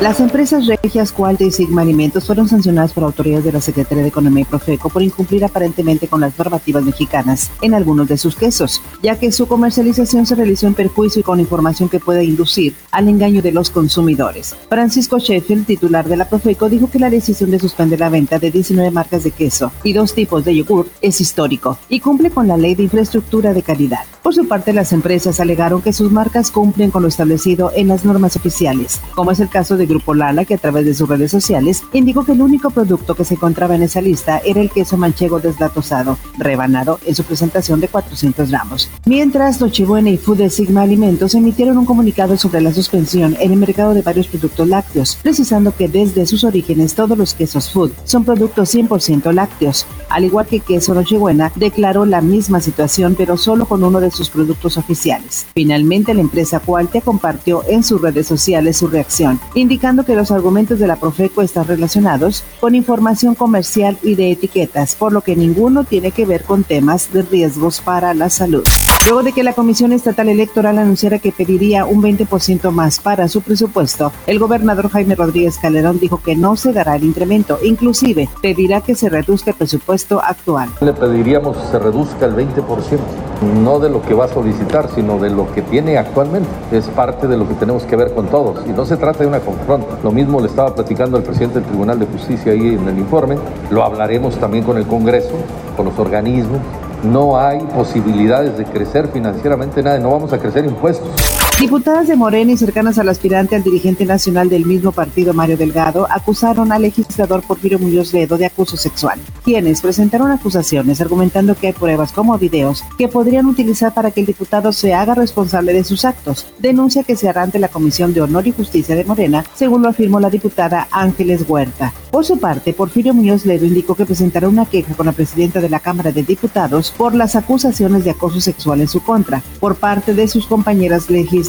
Las empresas regias Cualta y Sigma Alimentos fueron sancionadas por autoridades de la Secretaría de Economía y Profeco por incumplir aparentemente con las normativas mexicanas en algunos de sus quesos, ya que su comercialización se realizó en perjuicio y con información que puede inducir al engaño de los consumidores. Francisco Sheffield, titular de la Profeco, dijo que la decisión de suspender la venta de 19 marcas de queso y dos tipos de yogur es histórico y cumple con la ley de infraestructura de calidad. Por su parte, las empresas alegaron que sus marcas cumplen con lo establecido en las normas oficiales, como es el caso de Grupo Lala, que a través de sus redes sociales indicó que el único producto que se encontraba en esa lista era el queso manchego deslatosado, rebanado en su presentación de 400 gramos. Mientras, Nochebuena y Food de Sigma Alimentos emitieron un comunicado sobre la suspensión en el mercado de varios productos lácteos, precisando que desde sus orígenes todos los quesos Food son productos 100% lácteos. Al igual que Queso Nochebuena, declaró la misma situación, pero solo con uno de sus productos oficiales. Finalmente, la empresa Cualte compartió en sus redes sociales su reacción, indicando que los argumentos de la Profeco están relacionados con información comercial y de etiquetas, por lo que ninguno tiene que ver con temas de riesgos para la salud. Luego de que la Comisión Estatal Electoral anunciara que pediría un 20% más para su presupuesto, el gobernador Jaime Rodríguez Calderón dijo que no se dará el incremento, inclusive pedirá que se reduzca el presupuesto actual. Le pediríamos que se reduzca el 20%, no de lo que va a solicitar, sino de lo que tiene actualmente. Es parte de lo que tenemos que ver con todos y no se trata de una confronta. Lo mismo le estaba platicando al presidente del Tribunal de Justicia ahí en el informe, lo hablaremos también con el Congreso, con los organismos no hay posibilidades de crecer financieramente nada, no vamos a crecer impuestos. Diputadas de Morena y cercanas al aspirante al dirigente nacional del mismo partido, Mario Delgado, acusaron al legislador Porfirio Muñoz Ledo de acoso sexual, quienes presentaron acusaciones argumentando que hay pruebas como videos que podrían utilizar para que el diputado se haga responsable de sus actos. Denuncia que se hará ante la Comisión de Honor y Justicia de Morena, según lo afirmó la diputada Ángeles Huerta. Por su parte, Porfirio Muñoz Ledo indicó que presentará una queja con la presidenta de la Cámara de Diputados por las acusaciones de acoso sexual en su contra por parte de sus compañeras legisladoras,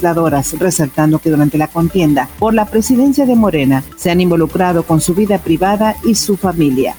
resaltando que durante la contienda por la presidencia de Morena se han involucrado con su vida privada y su familia.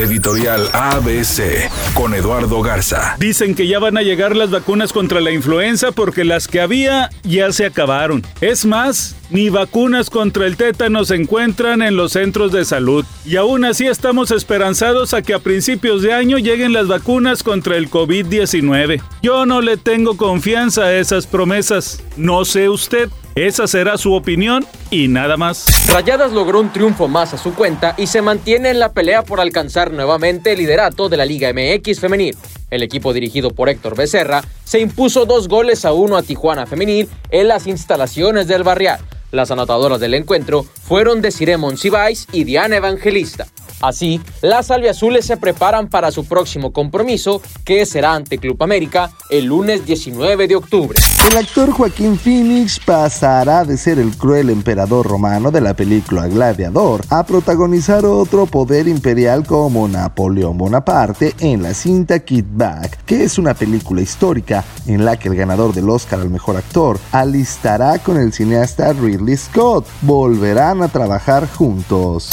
Editorial ABC con Eduardo Garza. Dicen que ya van a llegar las vacunas contra la influenza porque las que había ya se acabaron. Es más, ni vacunas contra el tétano se encuentran en los centros de salud. Y aún así estamos esperanzados a que a principios de año lleguen las vacunas contra el COVID-19. Yo no le tengo confianza a esas promesas. No sé usted. Esa será su opinión y nada más. Rayadas logró un triunfo más a su cuenta y se mantiene en la pelea por alcanzar nuevamente el liderato de la Liga MX femenil. El equipo dirigido por Héctor Becerra se impuso dos goles a uno a Tijuana Femenil en las instalaciones del Barrial. Las anotadoras del encuentro fueron Desiree Monsiváis y Diana Evangelista. Así, las albiazules se preparan para su próximo compromiso, que será ante Club América el lunes 19 de octubre. El actor Joaquín Phoenix pasará de ser el cruel emperador romano de la película Gladiador a protagonizar otro poder imperial como Napoleón Bonaparte en la cinta Kid Back, que es una película histórica en la que el ganador del Oscar al mejor actor alistará con el cineasta Ridley Scott. Volverán a trabajar juntos.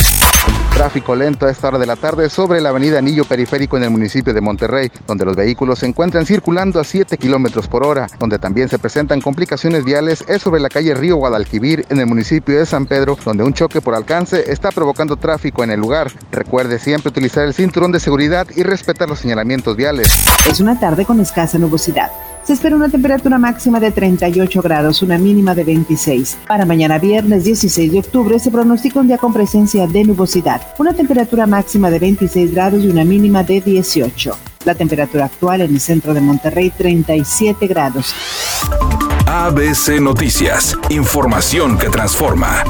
Tráfico lento a esta hora de la tarde sobre la avenida Anillo Periférico en el municipio de Monterrey, donde los vehículos se encuentran circulando a 7 kilómetros por hora. Donde también se presentan complicaciones viales es sobre la calle Río Guadalquivir en el municipio de San Pedro, donde un choque por alcance está provocando tráfico en el lugar. Recuerde siempre utilizar el cinturón de seguridad y respetar los señalamientos viales. Es una tarde con escasa nubosidad. Se espera una temperatura máxima de 38 grados, una mínima de 26. Para mañana viernes 16 de octubre se pronostica un día con presencia de nubosidad, una temperatura máxima de 26 grados y una mínima de 18. La temperatura actual en el centro de Monterrey 37 grados. ABC Noticias, información que transforma.